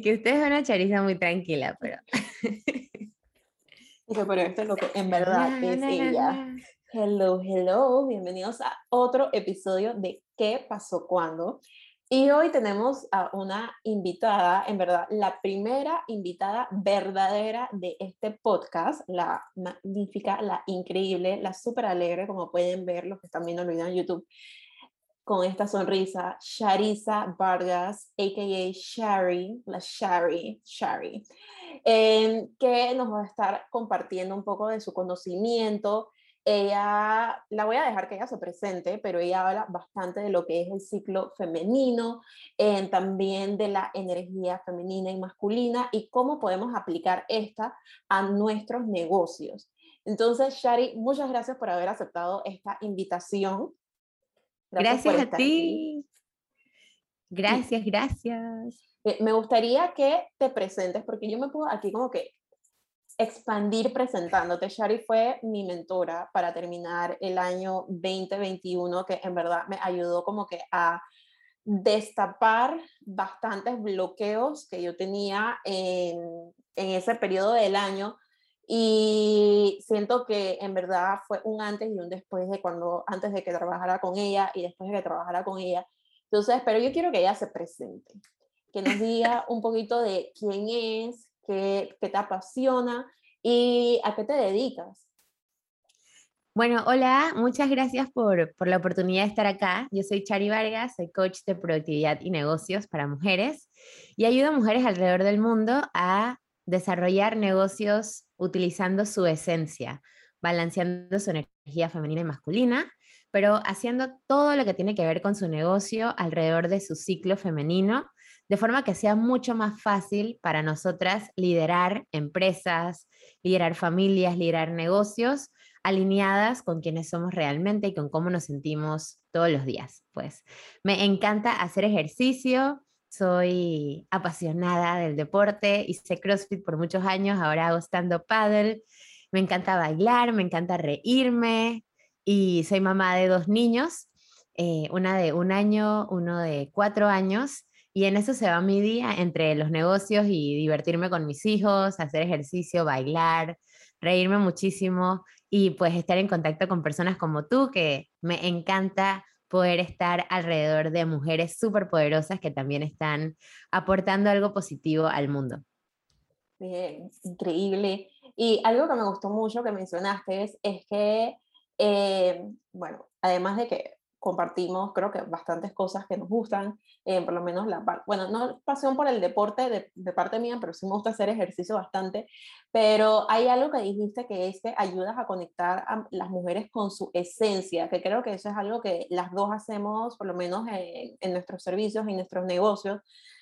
Es que usted es una chariza muy tranquila, pero... pero esto es lo que en verdad es ella. Hello, hello, bienvenidos a otro episodio de ¿Qué pasó cuando? Y hoy tenemos a una invitada, en verdad, la primera invitada verdadera de este podcast, la magnífica, la increíble, la súper alegre, como pueden ver los que están viendo el video en YouTube con esta sonrisa, Sharisa Vargas, a.k.a. Shari, la Shari, Shari, eh, que nos va a estar compartiendo un poco de su conocimiento. Ella, la voy a dejar que ella se presente, pero ella habla bastante de lo que es el ciclo femenino, eh, también de la energía femenina y masculina y cómo podemos aplicar esta a nuestros negocios. Entonces, Shari, muchas gracias por haber aceptado esta invitación. Gracias, a ti. Gracias, gracias. Eh, me gustaría que te presentes, porque yo me puedo aquí como que expandir presentándote. Shari fue mi mentora para terminar el año 2021, que en verdad me ayudó como que a destapar bastantes bloqueos que yo tenía en, en ese periodo del año y siento que en verdad fue un antes y un después de cuando, antes de que trabajara con ella y después de que trabajara con ella. Entonces, pero yo quiero que ella se presente, que nos diga un poquito de quién es, qué, qué te apasiona y a qué te dedicas. Bueno, hola, muchas gracias por, por, la oportunidad de estar acá. Yo soy Chari Vargas, soy coach de productividad y negocios para mujeres y ayudo a mujeres alrededor del mundo a desarrollar negocios utilizando su esencia, balanceando su energía femenina y masculina, pero haciendo todo lo que tiene que ver con su negocio alrededor de su ciclo femenino, de forma que sea mucho más fácil para nosotras liderar empresas, liderar familias, liderar negocios alineadas con quienes somos realmente y con cómo nos sentimos todos los días. Pues me encanta hacer ejercicio, soy apasionada del deporte, hice CrossFit por muchos años, ahora hago stand-up paddle, me encanta bailar, me encanta reírme y soy mamá de dos niños, eh, una de un año, uno de cuatro años, y en eso se va mi día entre los negocios y divertirme con mis hijos, hacer ejercicio, bailar, reírme muchísimo y pues estar en contacto con personas como tú, que me encanta poder estar alrededor de mujeres súper poderosas que también están aportando algo positivo al mundo. Bien, increíble. Y algo que me gustó mucho que mencionaste es, es que, eh, bueno, además de que compartimos, creo que bastantes cosas que nos gustan, eh, por lo menos la bueno, no pasión por el deporte de, de, parte mía, pero sí me gusta hacer ejercicio bastante, pero hay algo que dijiste que es que ayudas a conectar a las mujeres con su esencia, que creo que eso es algo que las dos hacemos, por lo menos en, en nuestros servicios y nuestros negocios,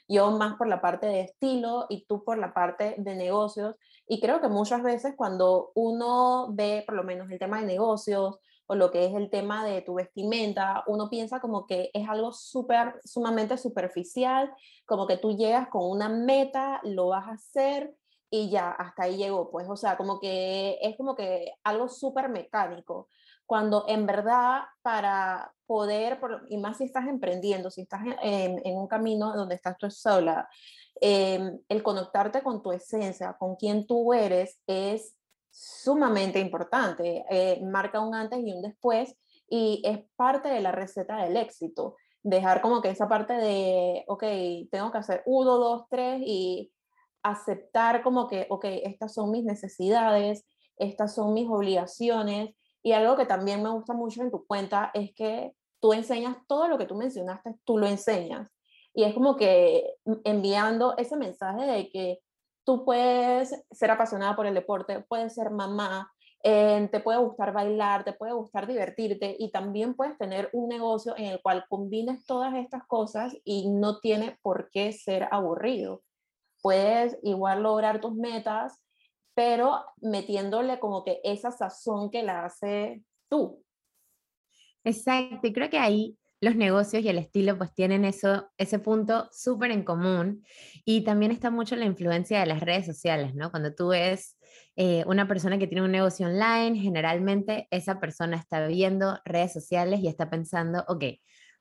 yo más por la parte de estilo y tú por la parte de negocios, y creo que muchas veces cuando uno ve por lo menos el tema de negocios, o lo que es el tema de tu vestimenta, uno piensa como que es algo súper, sumamente superficial, como que tú llegas con una meta, lo vas a hacer y ya, hasta ahí llegó, pues, o sea, como que es como que algo súper mecánico, cuando en verdad para poder, y más si estás emprendiendo, si estás en, un camino donde estás tú sola, em, el conectarte con tu esencia, con quien tú eres, es sumamente importante, eh, marca un antes y un después y es parte de la receta del éxito. Dejar como que esa parte de, ok, tengo que hacer uno, dos, tres y aceptar como que, ok, estas son mis necesidades, estas son mis obligaciones. Y algo que también me gusta mucho en tu cuenta es que tú enseñas todo lo que tú mencionaste, tú lo enseñas. Y es como que enviando ese mensaje de que tú puedes ser apasionada por el deporte, puedes ser mamá, eh, te puede gustar bailar, te puede gustar divertirte y también puedes tener un negocio en el cual combines todas estas cosas y no tiene por qué ser aburrido. Puedes igual lograr tus metas, pero metiéndole como que esa sazón que la hace tú. Exacto, y creo que ahí los negocios y el estilo pues tienen eso, ese punto súper en común y también está mucho la influencia de las redes sociales, ¿no? Cuando tú ves eh, una persona que tiene un negocio online, generalmente esa persona está viendo redes sociales y está pensando, ok,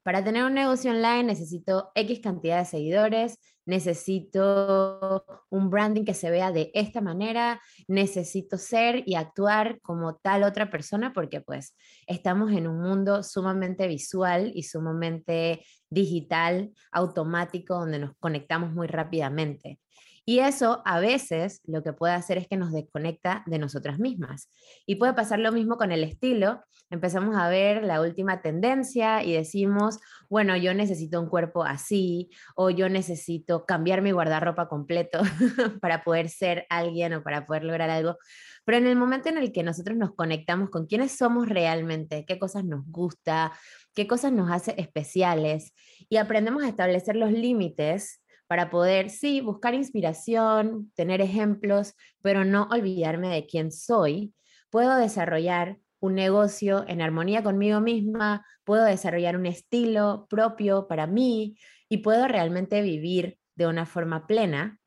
para tener un negocio online necesito X cantidad de seguidores, necesito un branding que se vea de esta manera, necesito ser y actuar como tal otra persona porque pues estamos en un mundo sumamente visual y sumamente digital, automático, donde nos conectamos muy rápidamente. Y eso a veces lo que puede hacer es que nos desconecta de nosotras mismas. Y puede pasar lo mismo con el estilo. Empezamos a ver la última tendencia y decimos, bueno, yo necesito un cuerpo así o yo necesito cambiar mi guardarropa completo para poder ser alguien o para poder lograr algo. Pero en el momento en el que nosotros nos conectamos con quiénes somos realmente, qué cosas nos gusta, qué cosas nos hace especiales y aprendemos a establecer los límites para poder, sí, buscar inspiración, tener ejemplos, pero no olvidarme de quién soy, puedo desarrollar un negocio en armonía conmigo misma, puedo desarrollar un estilo propio para mí y puedo realmente vivir de una forma plena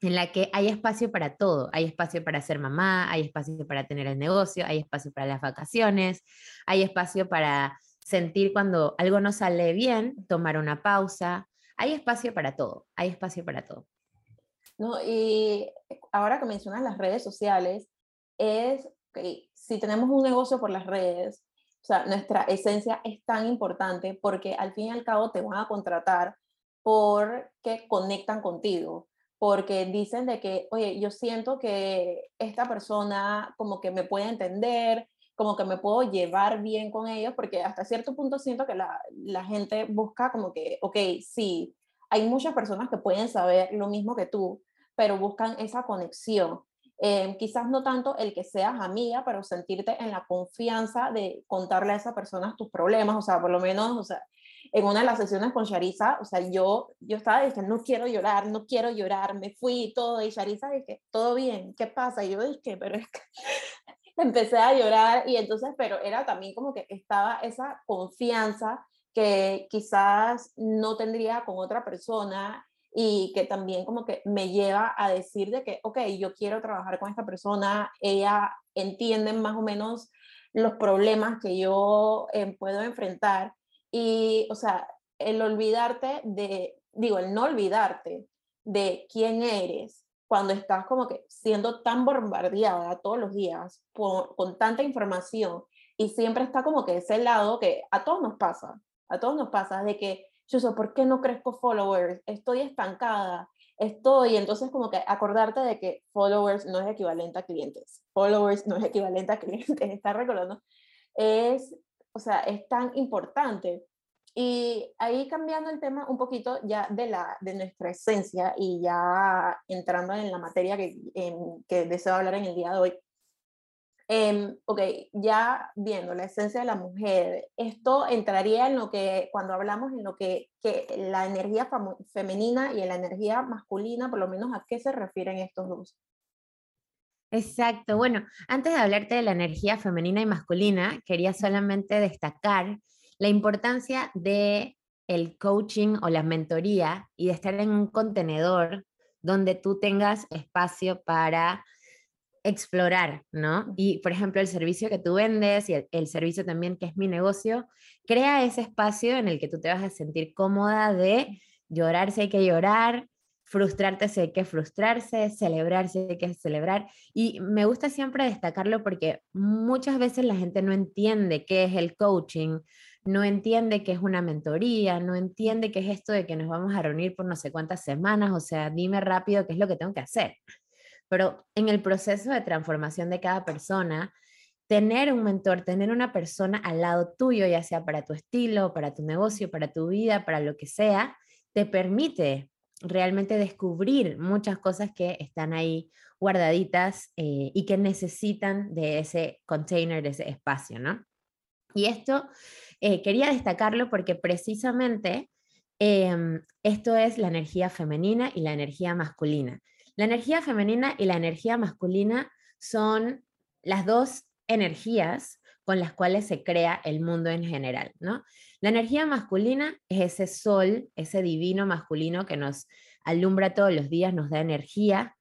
en la que hay espacio para todo. Hay espacio para ser mamá, hay espacio para tener el negocio, hay espacio para las vacaciones, hay espacio para sentir cuando algo no sale bien, tomar una pausa, hay espacio para todo, hay espacio para todo. No, y ahora que mencionas las redes sociales, es que si tenemos un negocio por las redes, o sea, nuestra esencia es tan importante porque al fin y al cabo te van a contratar porque conectan contigo, porque dicen de que, oye, yo siento que esta persona como que me puede entender, como que me puedo llevar bien con ellos, porque hasta cierto punto siento que la, la gente busca como que, ok, sí, hay muchas personas que pueden saber lo mismo que tú, pero buscan esa conexión. Eh, quizás no tanto el que seas amiga, pero sentirte en la confianza de contarle a esa persona tus problemas, o sea, por lo menos, o sea, en una de las sesiones con Sharisa, o sea, yo, yo estaba diciendo, no quiero llorar, no quiero llorar, me fui y todo, y Sharisa dije, todo bien, ¿qué pasa? Y yo dije, pero es que empecé a llorar y entonces, pero era también como que estaba esa confianza que quizás no tendría con otra persona y que también como que me lleva a decir de que, ok, yo quiero trabajar con esta persona, ella entiende más o menos los problemas que yo eh, puedo enfrentar y, o sea, el olvidarte de, digo, el no olvidarte de quién eres cuando estás como que siendo tan bombardeada todos los días con tanta información y siempre está como que ese lado que a todos nos pasa, a todos nos pasa de que, yo sé, ¿por qué no crezco followers? Estoy estancada, estoy, entonces como que acordarte de que followers no es equivalente a clientes, followers no es equivalente a clientes, está recordando, es, o sea, es tan importante y ahí cambiando el tema un poquito ya de, la, de nuestra esencia y ya entrando en la materia que, que deseo hablar en el día de hoy. Eh, ok, ya viendo la esencia de la mujer, esto entraría en lo que, cuando hablamos en lo que, que la energía femenina y la energía masculina, por lo menos a qué se refieren estos dos. Exacto. Bueno, antes de hablarte de la energía femenina y masculina, quería solamente destacar la importancia de el coaching o la mentoría y de estar en un contenedor donde tú tengas espacio para explorar, ¿no? Y, por ejemplo, el servicio que tú vendes y el, servicio también que es mi negocio, crea ese espacio en el que tú te vas a sentir cómoda de llorar si hay que llorar, frustrarte si hay que frustrarse, celebrar si hay que celebrar. Y me gusta siempre destacarlo porque muchas veces la gente no entiende qué es el coaching, no entiende que es una mentoría, no entiende qué es esto de que nos vamos a reunir por no sé cuántas semanas, o sea, dime rápido qué es lo que tengo que hacer. Pero en el proceso de transformación de cada persona, tener un mentor, tener una persona al lado tuyo, ya sea para tu estilo, para tu negocio, para tu vida, para lo que sea, te permite realmente descubrir muchas cosas que están ahí guardaditas eh, y que necesitan de ese container, de ese espacio, ¿no? Y esto eh, quería destacarlo porque precisamente em, esto es la energía femenina y la energía masculina. La energía femenina y la energía masculina son las dos energías con las cuales se crea el mundo en general, ¿no? La energía masculina es ese sol, ese divino masculino que nos alumbra todos los días, nos da energía,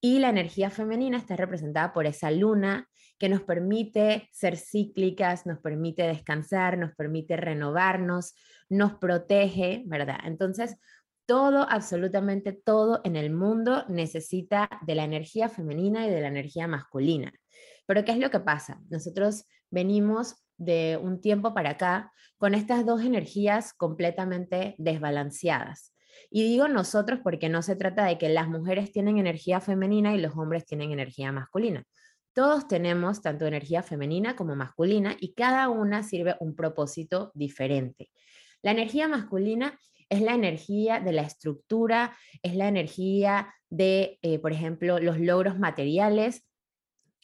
y la energía femenina está representada por esa luna que nos permite ser cíclicas, nos permite descansar, nos permite renovarnos, nos protege, ¿verdad? Entonces, todo, absolutamente todo en el mundo necesita de la energía femenina y de la energía masculina. Pero ¿qué es lo que pasa? Nosotros venimos de un tiempo para acá con estas dos energías completamente desbalanceadas. Y digo nosotros porque no se trata de que las mujeres tienen energía femenina y los hombres tienen energía masculina. Todos tenemos tanto energía femenina como masculina y cada una sirve un propósito diferente. La energía masculina es la energía de la estructura, es la energía de, eh, por ejemplo, los logros materiales,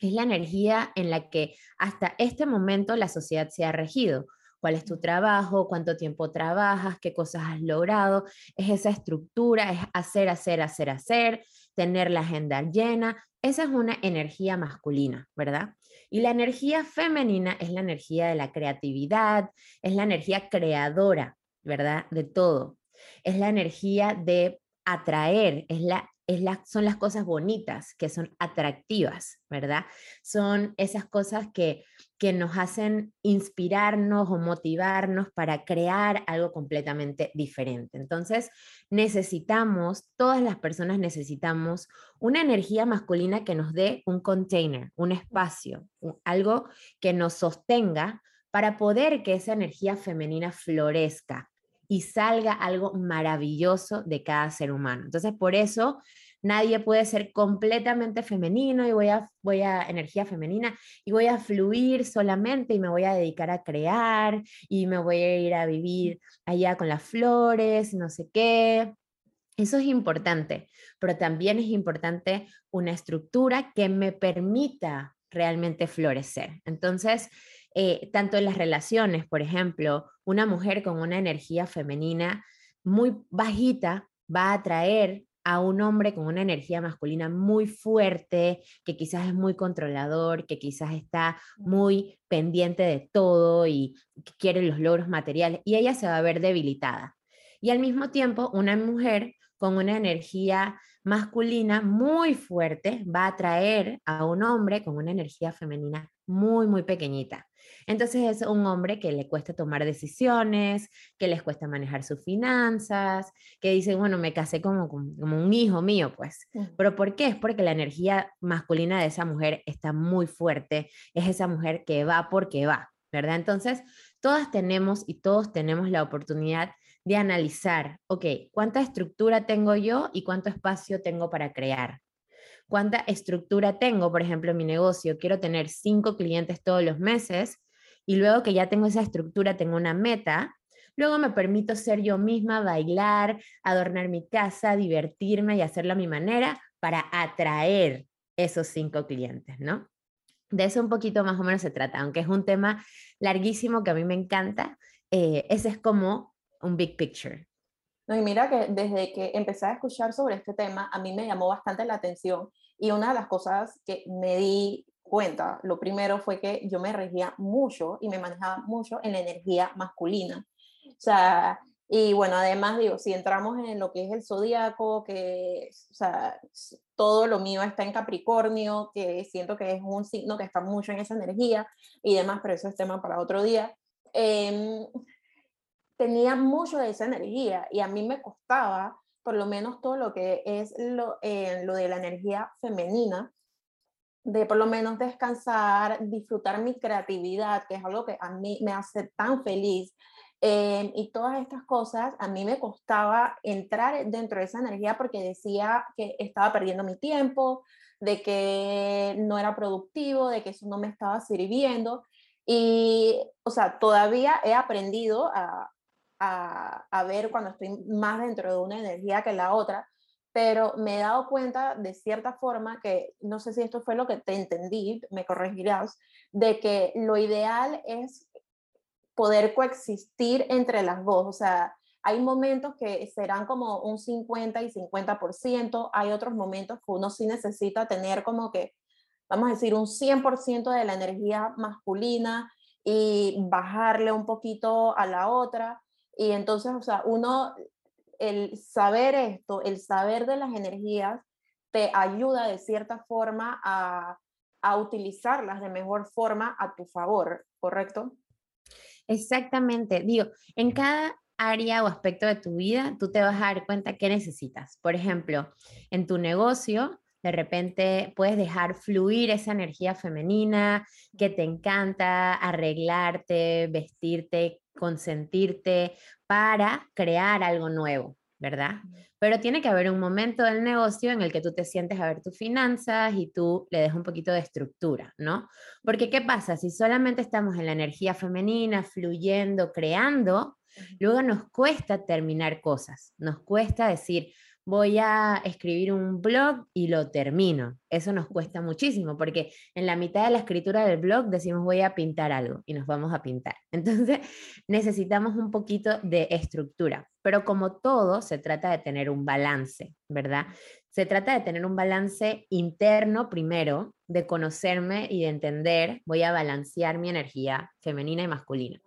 es la energía en la que hasta este momento la sociedad se ha regido. ¿Cuál es tu trabajo? ¿Cuánto tiempo trabajas? ¿Qué cosas has logrado? Es esa estructura, es hacer, hacer, hacer, hacer, tener la agenda llena. Esa es una energía masculina, ¿verdad? Y la energía femenina es la energía de la creatividad, es la energía creadora, ¿verdad? De todo. Es la energía de atraer, es la son las cosas bonitas, que son atractivas, ¿verdad? Son esas cosas que, que nos hacen inspirarnos o motivarnos para crear algo completamente diferente. Entonces, necesitamos, todas las personas necesitamos una energía masculina que nos dé un container, un espacio, algo que nos sostenga para poder que esa energía femenina florezca, y salga algo maravilloso de cada ser humano. Entonces, por eso nadie puede ser completamente femenino y voy a, voy a energía femenina y voy a fluir solamente y me voy a dedicar a crear y me voy a ir a vivir allá con las flores, no sé qué. Eso es importante, pero también es importante una estructura que me permita realmente florecer. Entonces, eh, tanto en las relaciones, por ejemplo, una mujer con una energía femenina muy bajita va a atraer a un hombre con una energía masculina muy fuerte, que quizás es muy controlador, que quizás está muy pendiente de todo y quiere los logros materiales, y ella se va a ver debilitada. Y al mismo tiempo, una mujer con una energía masculina muy fuerte va a atraer a un hombre con una energía femenina muy, muy pequeñita. Entonces es un hombre que le cuesta tomar decisiones, que les cuesta manejar sus finanzas, que dice, bueno, me casé como, como un hijo mío, pues. Pero ¿por qué? Es porque la energía masculina de esa mujer está muy fuerte, es esa mujer que va porque va, ¿verdad? Entonces, todas tenemos y todos tenemos la oportunidad de analizar, ok, ¿cuánta estructura tengo yo y cuánto espacio tengo para crear? ¿Cuánta estructura tengo, por ejemplo, en mi negocio? Quiero tener cinco clientes todos los meses y luego que ya tengo esa estructura, tengo una meta, luego me permito ser yo misma, bailar, adornar mi casa, divertirme y hacerlo a mi manera para atraer esos cinco clientes, ¿no? De eso un poquito más o menos se trata, aunque es un tema larguísimo que a mí me encanta, eh, ese es como un big picture. No, y mira que desde que empecé a escuchar sobre este tema, a mí me llamó bastante la atención y una de las cosas que me di cuenta, lo primero fue que yo me regía mucho y me manejaba mucho en la energía masculina. O sea, y bueno, además digo, si entramos en lo que es el zodíaco, que o sea, todo lo mío está en Capricornio, que siento que es un signo que está mucho en esa energía y demás, pero eso es tema para otro día. Em, tenía mucho de esa energía y a mí me costaba, por lo menos todo lo que es lo, eh, lo de la energía femenina, de por lo menos descansar, disfrutar mi creatividad, que es algo que a mí me hace tan feliz. Eh, y todas estas cosas, a mí me costaba entrar dentro de esa energía porque decía que estaba perdiendo mi tiempo, de que no era productivo, de que eso no me estaba sirviendo. Y, o sea, todavía he aprendido a, a, a ver cuando estoy más dentro de una energía que la otra, pero me he dado cuenta de cierta forma que, no sé si esto fue lo que te entendí, me corregirás, de que lo ideal es poder coexistir entre las dos, o sea, hay momentos que serán como un 50 y 50%, hay otros momentos que uno sí necesita tener como que, vamos a decir, un 100% de la energía masculina y bajarle un poquito a la otra. Y entonces, o sea, uno el saber esto, el saber de las energías, te ayuda de cierta forma a, a utilizarlas de mejor forma a tu favor, ¿correcto? Exactamente. Digo, en cada área o aspecto de tu vida, tú te vas a dar cuenta qué necesitas. Por ejemplo, en tu negocio, de repente puedes dejar fluir esa energía femenina que te encanta, arreglarte, vestirte, consentirte para crear algo nuevo, ¿verdad? Pero tiene que haber un momento del negocio en el que tú te sientes a ver tus finanzas y tú le des un poquito de estructura, ¿no? Porque ¿qué pasa? Si solamente estamos en la energía femenina, fluyendo, creando, luego nos cuesta terminar cosas, nos cuesta decir, voy a escribir un blog y lo termino. Eso nos cuesta muchísimo porque en la mitad de la escritura del blog decimos voy a pintar algo y nos vamos a pintar. Entonces necesitamos un poquito de estructura, pero como todo se trata de tener un balance, ¿verdad? Se trata de tener un balance interno primero, de conocerme y de entender, voy a balancear mi energía femenina y masculina.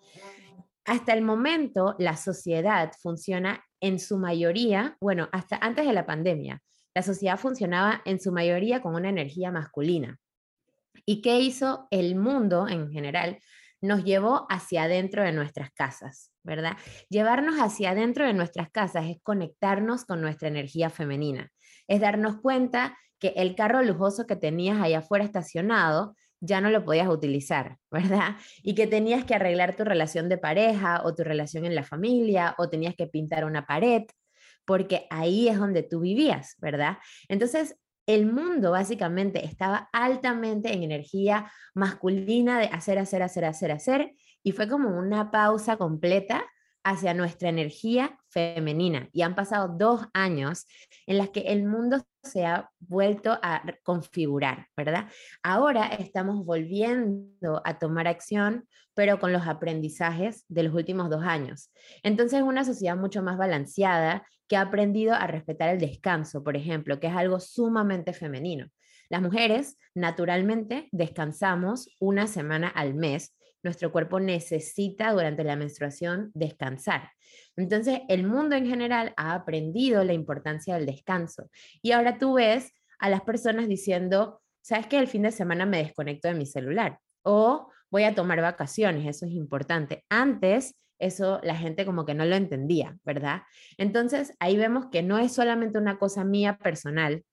Hasta el momento, la sociedad funciona en su mayoría, bueno, hasta antes de la pandemia, la sociedad funcionaba en su mayoría con una energía masculina. ¿Y qué hizo el mundo en general? Nos llevó hacia adentro de nuestras casas, ¿verdad? Llevarnos hacia adentro de nuestras casas es conectarnos con nuestra energía femenina, es darnos cuenta que el carro lujoso que tenías allá afuera estacionado ya no lo podías utilizar, ¿verdad? Y que tenías que arreglar tu relación de pareja o tu relación en la familia o tenías que pintar una pared, porque ahí es donde tú vivías, ¿verdad? Entonces, el mundo básicamente estaba altamente en energía masculina de hacer, hacer, hacer, hacer, hacer, y fue como una pausa completa hacia nuestra energía femenina. Y han pasado dos años en las que el mundo se ha vuelto a configurar, ¿verdad? Ahora estamos volviendo a tomar acción, pero con los aprendizajes de los últimos dos años. Entonces, una sociedad mucho más balanceada que ha aprendido a respetar el descanso, por ejemplo, que es algo sumamente femenino. Las mujeres, naturalmente, descansamos una semana al mes nuestro cuerpo necesita durante la menstruación descansar. Entonces, el mundo en general ha aprendido la importancia del descanso. Y ahora tú ves a las personas diciendo, ¿sabes que El fin de semana me desconecto de mi celular. O voy a tomar vacaciones, eso es importante. Antes, eso la gente como que no lo entendía, ¿verdad? Entonces, ahí vemos que no es solamente una cosa mía personal,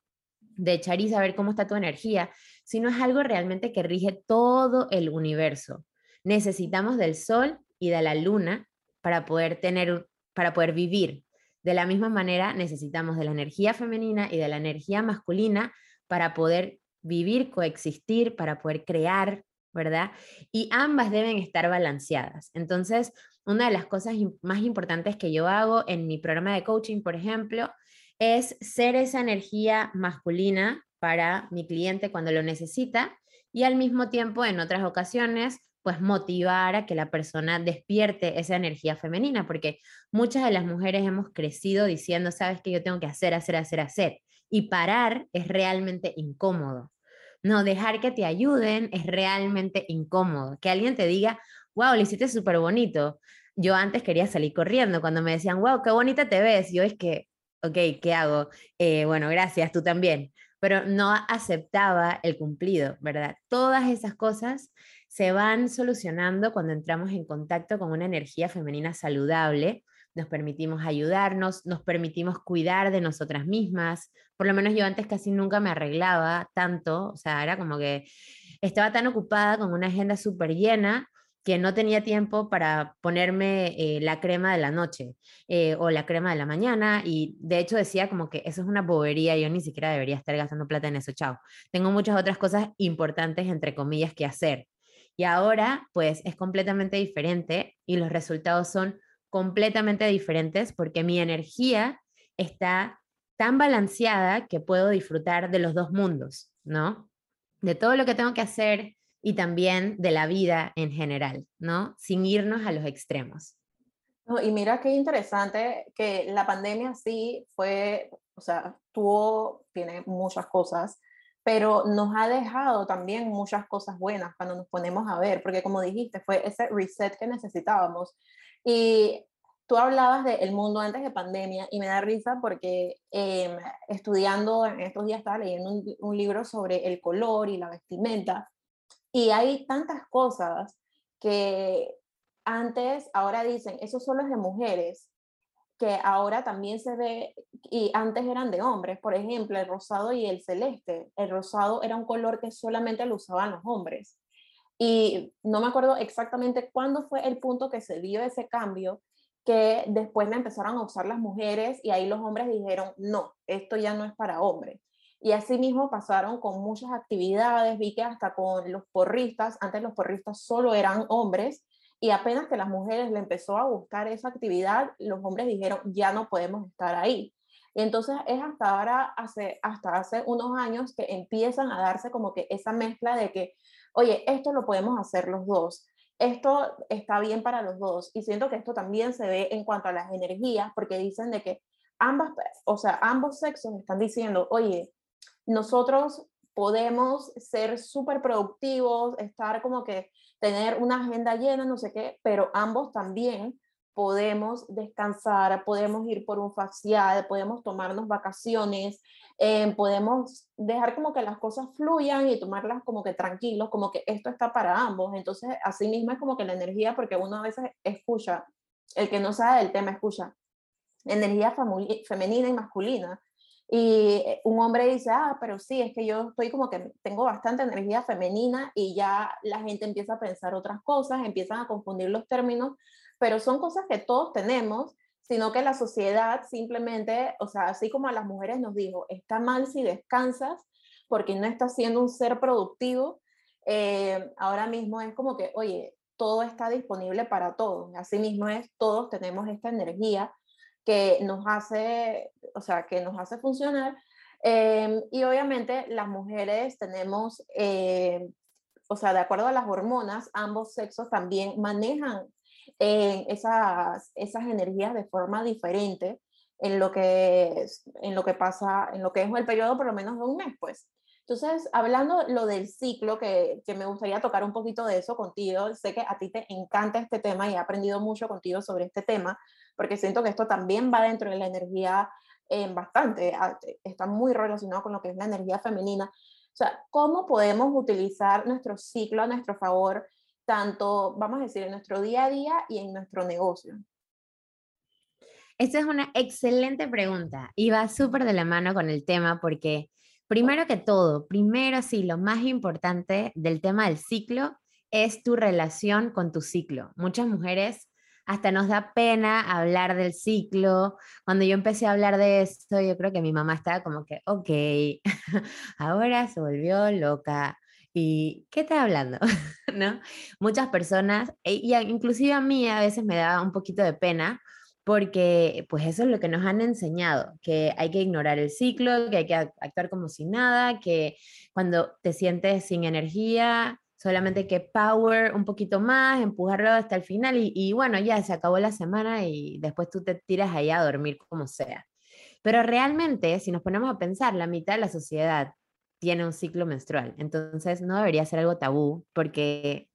de echar y saber cómo está tu energía, sino es algo realmente que rige todo el universo. Necesitamos del sol y de la luna para poder tener, para poder vivir. De la misma manera, necesitamos de la energía femenina y de la energía masculina para poder vivir, coexistir, para poder crear, ¿verdad? Y ambas deben estar balanceadas. Entonces, una de las cosas más importantes que yo hago en mi programa de coaching, por ejemplo, es ser esa energía masculina para mi cliente cuando lo necesita y al mismo tiempo en otras ocasiones pues motivar a que la persona despierte esa energía femenina, porque muchas de las mujeres hemos crecido diciendo, sabes que yo tengo que hacer, hacer, hacer, hacer, y parar es realmente incómodo. No, dejar que te ayuden es realmente incómodo. Que alguien te diga, wow, lo hiciste súper bonito. Yo antes quería salir corriendo cuando me decían, wow, qué bonita te ves. Yo es que, ok, ¿qué hago? Eh, bueno, gracias, tú también. Pero no aceptaba el cumplido, ¿verdad? Todas esas cosas se van solucionando cuando entramos en contacto con una energía femenina saludable, nos permitimos ayudarnos, nos permitimos cuidar de nosotras mismas. Por lo menos yo antes casi nunca me arreglaba tanto, o sea, era como que estaba tan ocupada con una agenda súper llena que no tenía tiempo para ponerme eh, la crema de la noche eh, o la crema de la mañana y de hecho decía como que eso es una bobería, yo ni siquiera debería estar gastando plata en eso, chao. Tengo muchas otras cosas importantes, entre comillas, que hacer. Y ahora, pues es completamente diferente y los resultados son completamente diferentes porque mi energía está tan balanceada que puedo disfrutar de los dos mundos, ¿no? De todo lo que tengo que hacer y también de la vida en general, ¿no? Sin irnos a los extremos. y mira qué interesante que la pandemia sí fue, o sea, tuvo, tiene muchas cosas, pero nos ha dejado también muchas cosas buenas cuando nos ponemos a ver, porque como dijiste, fue ese reset que necesitábamos. Y tú hablabas del mundo antes de pandemia y me da risa porque em, estudiando en estos días estaba leyendo un, un, libro sobre el color y la vestimenta y hay tantas cosas que antes, ahora dicen, eso solo es de mujeres, que ahora también se ve, y antes eran de hombres, por ejemplo, el rosado y el celeste. El rosado era un color que solamente lo usaban los hombres. Y no me acuerdo exactamente cuándo fue el punto que se dio ese cambio, que después le empezaron a usar las mujeres y ahí los hombres dijeron, no, esto ya no es para hombres. Y así mismo pasaron con muchas actividades, vi que hasta con los porristas, antes los porristas solo eran hombres, y apenas que las mujeres le empezó a gustar esa actividad, los hombres dijeron, ya no podemos estar ahí. Y entonces es hasta ahora, hace, hasta hace unos años que empiezan a darse como que esa mezcla de que, oye, esto lo podemos hacer los dos, esto está bien para los dos. Y siento que esto también se ve en cuanto a las energías, porque dicen de que ambas, o sea, ambos sexos están diciendo, oye, nosotros podemos ser súper productivos, estar como que tener una agenda llena, no sé qué, pero ambos también podemos descansar, podemos ir por un facial, podemos tomarnos vacaciones, eh, podemos dejar como que las cosas fluyan y tomarlas como que tranquilos, como que esto está para ambos. Entonces, así mismo es como que la energía, porque uno a veces escucha, el que no sabe del tema escucha, energía femenina y masculina. Y eh, un hombre dice, ah, pero sí, es que yo estoy como que tengo bastante energía femenina y ya la gente empieza a pensar otras cosas, empiezan a confundir los términos, pero son cosas que todos tenemos, sino que la sociedad simplemente, o sea, así como a las mujeres nos dijo, está mal si descansas porque no estás siendo un ser productivo, eh, ahora mismo es como que, oye, todo está disponible para todos, así mismo es, todos tenemos esta energía que nos hace, o sea, que nos hace funcionar. Em, y obviamente las mujeres tenemos, eh, o sea, de acuerdo a las hormonas, ambos sexos también manejan eh, esas, esas energías de forma diferente en lo que en lo que pasa, en lo que es el periodo por lo menos de un mes, pues. Entonces, hablando lo del ciclo, que, que, me gustaría tocar un poquito de eso contigo, sé que a ti te encanta este tema y he aprendido mucho contigo sobre este tema, porque siento que esto también va dentro de la energía eh, bastante, está muy relacionado con lo que es la energía femenina. O sea, ¿cómo podemos utilizar nuestro ciclo a nuestro favor, tanto, vamos a decir, en nuestro día a día y en nuestro negocio? Esta es una excelente pregunta y va súper de la mano con el tema porque, primero que todo, primero sí, lo más importante del tema del ciclo es tu relación con tu ciclo. Muchas mujeres hasta nos da pena hablar del ciclo. Cuando yo empecé a hablar de esto, yo creo que mi mamá estaba como que, ok, ahora se volvió loca. ¿Y qué está hablando? ¿No? Muchas personas, e, y inclusive a mí a veces me da un poquito de pena porque pues eso es lo que nos han enseñado, que hay que ignorar el ciclo, que hay que actuar como si nada, que cuando te sientes sin energía, solamente que power un poquito más, empujarlo hasta el final y, bueno, ya se acabó la semana y después tú te tiras ahí a dormir como sea. Pero realmente, si nos ponemos a pensar, la mitad de la sociedad tiene un ciclo menstrual, entonces no debería ser algo tabú porque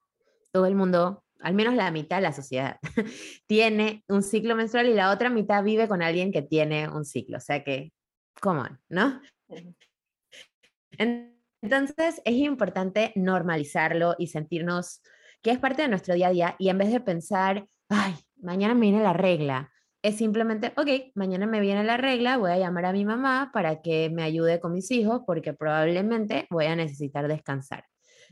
todo el mundo, al menos la mitad de la sociedad, tiene un ciclo menstrual y la otra mitad vive con alguien que tiene un ciclo, o sea que, come on, ¿no? Entonces es importante normalizarlo y sentirnos que es parte de nuestro día a día y en vez de pensar, ay, mañana me viene la regla, es simplemente, ok, mañana me viene la regla, voy a llamar a mi mamá para que me ayude con mis hijos porque probablemente voy a necesitar descansar,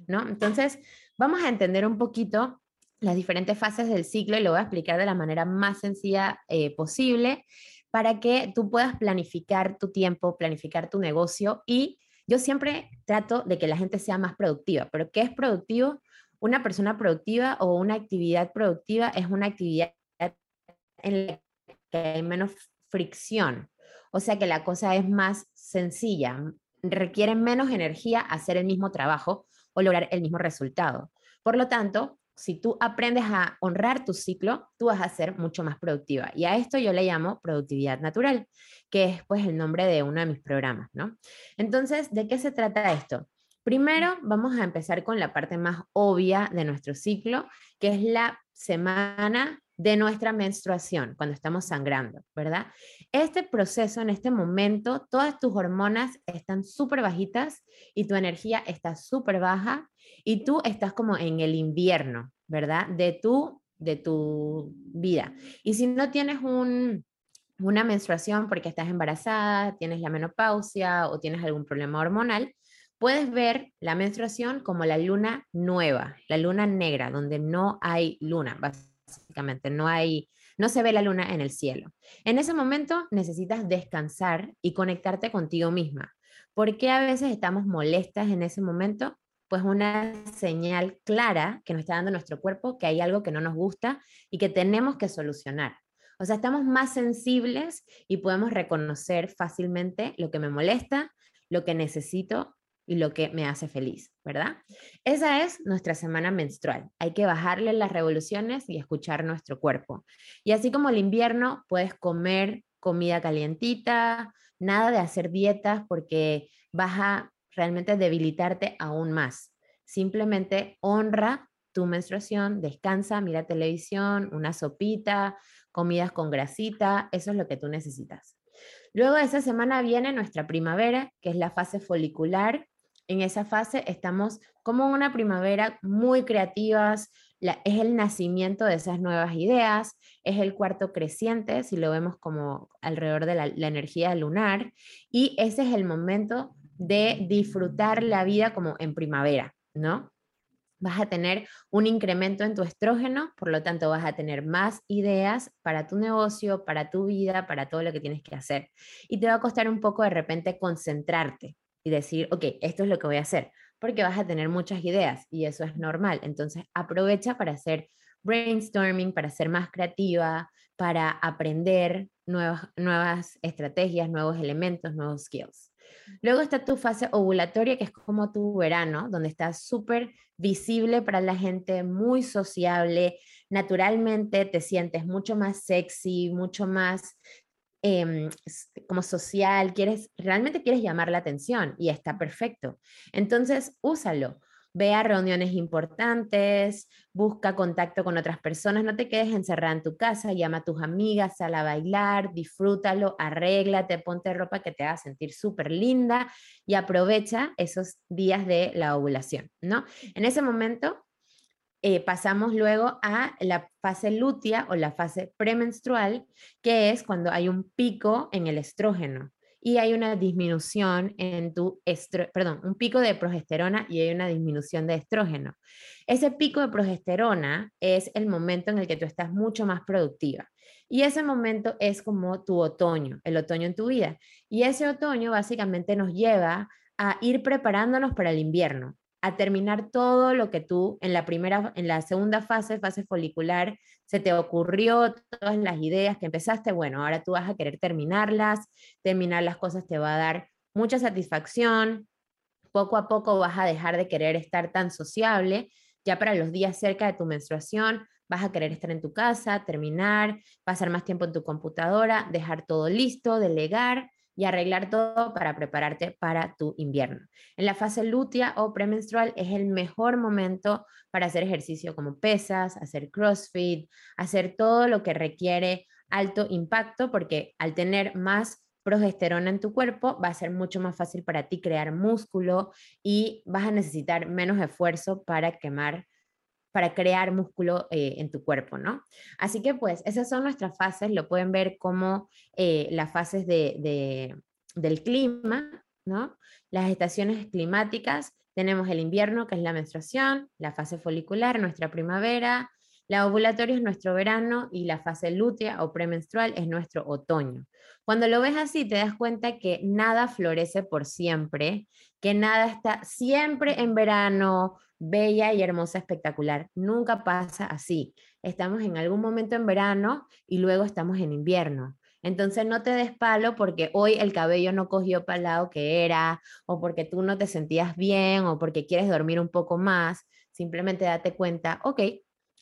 ¿no? Entonces, vamos a entender un poquito las diferentes fases del ciclo y lo voy a explicar de la manera más sencilla eh, posible para que tú puedas planificar tu tiempo, planificar tu negocio y yo siempre trato de que la gente sea más productiva, pero ¿qué es productivo? Una persona productiva o una actividad productiva es una actividad en la que hay menos fricción, o sea que la cosa es más sencilla, requiere menos energía hacer el mismo trabajo o lograr el mismo resultado. Por lo tanto, si tú aprendes a honrar tu ciclo, tú vas a ser mucho más productiva. Y a esto yo le llamo productividad natural, que es pues el nombre de uno de mis programas, ¿no? Entonces, ¿de qué se trata esto? Primero, vamos a empezar con la parte más obvia de nuestro ciclo, que es la semana de nuestra menstruación, cuando estamos sangrando, ¿verdad? Este proceso, en este momento, todas tus hormonas están súper bajitas y tu energía está súper baja y tú estás como en el invierno, ¿verdad? De tu, de tu vida. Y si no tienes un, una menstruación porque estás embarazada, tienes la menopausia o tienes algún problema hormonal, puedes ver la menstruación como la luna nueva, la luna negra, donde no hay luna, básicamente, no hay, no se ve la luna en el cielo. En ese momento necesitas descansar y conectarte contigo misma. ¿Por qué a veces estamos molestas en ese momento? Pues una señal clara que nos está dando nuestro cuerpo que hay algo que no nos gusta y que tenemos que solucionar. O sea, estamos más sensibles y podemos reconocer fácilmente lo que me molesta, lo que necesito y lo que me hace feliz, ¿verdad? Esa es nuestra semana menstrual. Hay que bajarle las revoluciones y escuchar nuestro cuerpo. Y así como el invierno, puedes comer comida calientita, nada de hacer dietas porque vas a realmente debilitarte aún más. Simplemente honra tu menstruación, descansa, mira televisión, una sopita, comidas con grasita, eso es lo que tú necesitas. Luego de esa semana viene nuestra primavera, que es la fase folicular, en esa fase estamos como una primavera muy creativas, es el nacimiento de esas nuevas ideas, es el cuarto creciente, si lo vemos como alrededor de la, la energía lunar, y ese es el momento de disfrutar la vida como en primavera, ¿no? Vas a tener un incremento en tu estrógeno, por lo tanto vas a tener más ideas para tu negocio, para tu vida, para todo lo que tienes que hacer. Y te va a costar un poco de repente concentrarte, y decir, ok, esto es lo que voy a hacer, porque vas a tener muchas ideas y eso es normal. Entonces, aprovecha para hacer brainstorming, para ser más creativa, para aprender nuevas, nuevas estrategias, nuevos elementos, nuevos skills. Luego está tu fase ovulatoria, que es como tu verano, donde estás súper visible para la gente, muy sociable, naturalmente te sientes mucho más sexy, mucho más Em, como social, quieres, realmente quieres llamar la atención y está perfecto. Entonces, úsalo. Ve a reuniones importantes, busca contacto con otras personas, no te quedes encerrada en tu casa, llama a tus amigas, sal a bailar, disfrútalo, arréglate, ponte ropa que te haga sentir súper linda y aprovecha esos días de la ovulación, ¿no? En ese momento eh, pasamos luego a la fase lútea o la fase premenstrual, que es cuando hay un pico en el estrógeno y hay una disminución en tu estro, perdón, un pico de progesterona y hay una disminución de estrógeno. Ese pico de progesterona es el momento en el que tú estás mucho más productiva. Y ese momento es como tu otoño, el otoño en tu vida. Y ese otoño básicamente nos lleva a ir preparándonos para el invierno a terminar todo lo que tú en la primera, en la segunda fase, fase folicular, se te ocurrió, todas las ideas que empezaste, bueno, ahora tú vas a querer terminarlas, terminar las cosas te va a dar mucha satisfacción, poco a poco vas a dejar de querer estar tan sociable, ya para los días cerca de tu menstruación vas a querer estar en tu casa, terminar, pasar más tiempo en tu computadora, dejar todo listo, delegar y arreglar todo para prepararte para tu invierno. En la fase lútea o premenstrual es el mejor momento para hacer ejercicio como pesas, hacer crossfit, hacer todo lo que requiere alto impacto porque al tener más progesterona en tu cuerpo va a ser mucho más fácil para ti crear músculo y vas a necesitar menos esfuerzo para quemar para crear músculo eh, en tu cuerpo, ¿no? Así que pues esas son nuestras fases, lo pueden ver como eh, las fases de, del clima, ¿no? Las estaciones climáticas, tenemos el invierno, que es la menstruación, la fase folicular, nuestra primavera, la ovulatoria es nuestro verano y la fase lútea o premenstrual es nuestro otoño. Cuando lo ves así, te das cuenta que nada florece por siempre, que nada está siempre en verano, bella y hermosa, espectacular. Nunca pasa así. Estamos en algún momento en verano y luego estamos en invierno. Entonces no te des palo porque hoy el cabello no cogió para el lado que era, o porque tú no te sentías bien, o porque quieres dormir un poco más. Simplemente date cuenta, ok,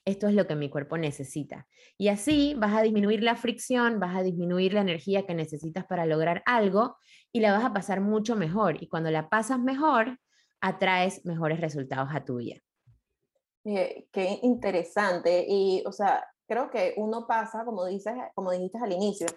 esto es lo que mi cuerpo necesita. Y así vas a disminuir la fricción, vas a disminuir la energía que necesitas para lograr algo y la vas a pasar mucho mejor. Y cuando la pasas mejor, atraes mejores resultados a tu vida. qué interesante. Y, o sea, creo que uno pasa, como, dices, como dijiste al inicio,